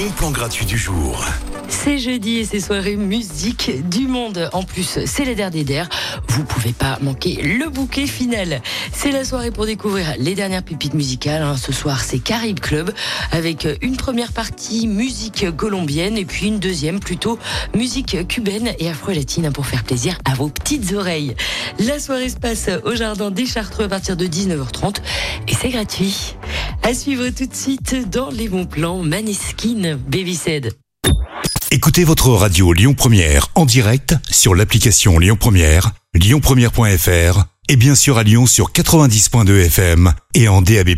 bon plan gratuit du jour. C'est jeudi et c'est soirée musique du monde. En plus, c'est les der des der. Vous pouvez pas manquer le bouquet final. C'est la soirée pour découvrir les dernières pépites musicales. hein. Ce soir, c'est Caribe Club avec une première partie musique colombienne et puis une deuxième plutôt musique cubaine et afro-latine hein, pour faire plaisir à vos petites oreilles. La soirée se passe au jardin des Chartreux à partir de 19h30 et c'est gratuit. À suivre tout de suite dans les bons plans Maneskin Baby Said. Écoutez votre radio Lyon Première en direct sur l'application Lyon Première, lyonpremière.fr et bien sûr à Lyon sur 90.2 FM et en DAB+.